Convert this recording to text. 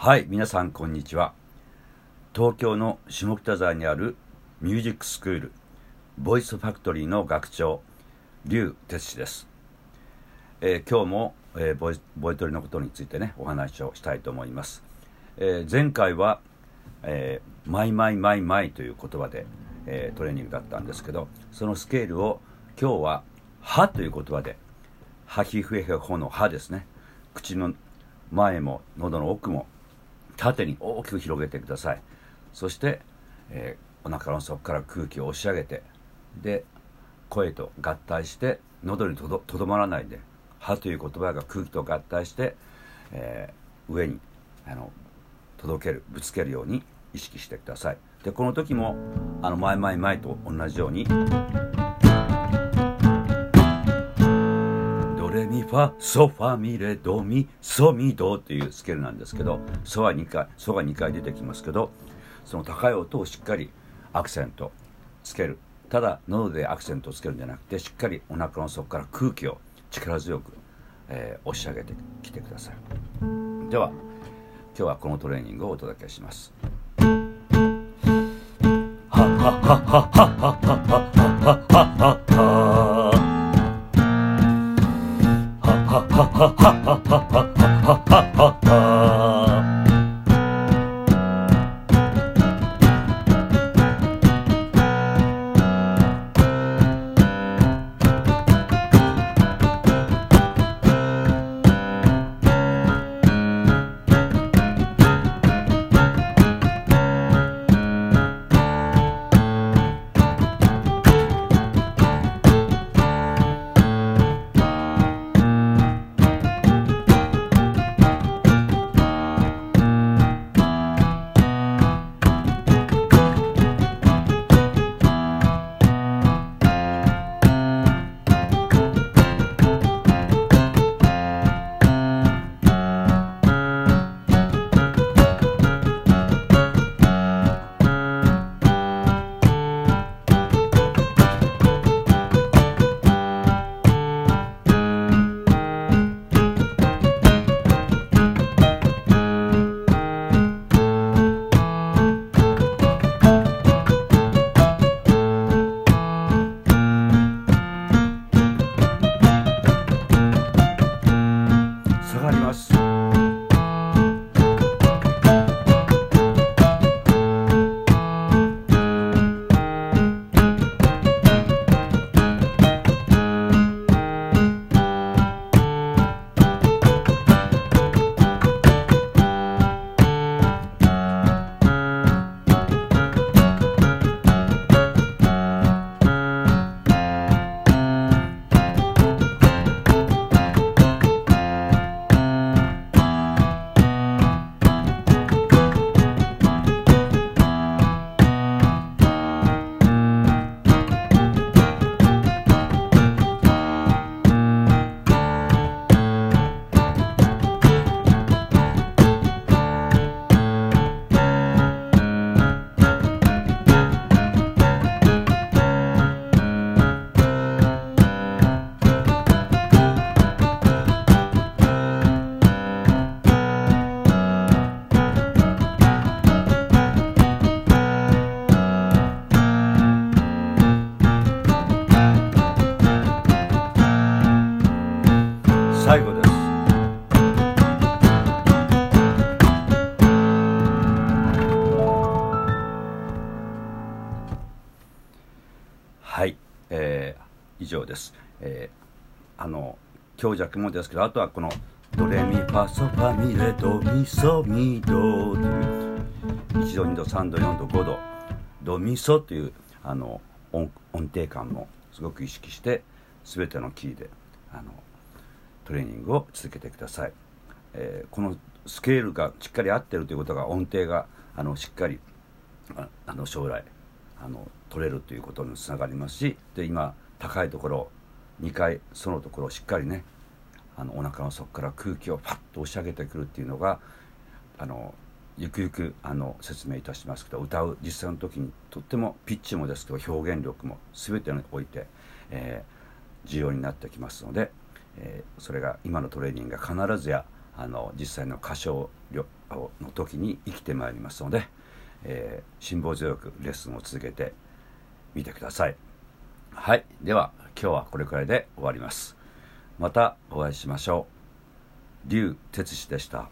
はい皆さんこんにちは。東京の下北沢にあるミュージックスクールボイスファクトリーの学長劉哲司です、えー、今日も、えー、ボイボイトレのことについてねお話をしたいと思います、えー、前回は、えー、マイマイマイマイという言葉で、えトレーニングだったんですけどそのスケールを今日はハという言葉でハヒフエヘホの歯ですね口の前も喉の奥も縦に大きく広げてください。そして、えー、お腹の底から空気を押し上げてで声と合体して喉にとどまらないで「歯」という言葉が空気と合体して、えー、上にあの届けるぶつけるように意識してください。でこの時もあの前前前と同じようにミファソファミレドミソミドっていうスケールなんですけどソは2回ソが2回出てきますけどその高い音をしっかりアクセントつけるただ喉でアクセントつけるんじゃなくてしっかりお腹の底から空気を力強く、えー、押し上げてきてください。では今日はこのトレーニングをお届けします。ははははははははは哈哈哈。上です、えー、あの強弱もですけどあとはこのドレミファソファミレドミソミドという1度2度3度4度5度ドミソというあの音音程感もすごく意識して全てのキーであのトレーニングを続けてください、えー、このスケールがしっかり合ってるということが音程があのしっかりあの将来あの取れるということにつながりますしで今高いところ2回そのところをしっかりねあのお腹の底から空気をパッと押し上げてくるっていうのがあのゆくゆくあの説明いたしますけど歌う実際の時にとってもピッチもですけど表現力も全てにおいて、えー、重要になってきますので。えー、それが今のトレーニングが必ずやあの実際の歌唱の時に生きてまいりますので、えー、辛抱強くレッスンを続けてみてくださいはい。では今日はこれくらいで終わります。またお会いしましょう。龍哲司でした。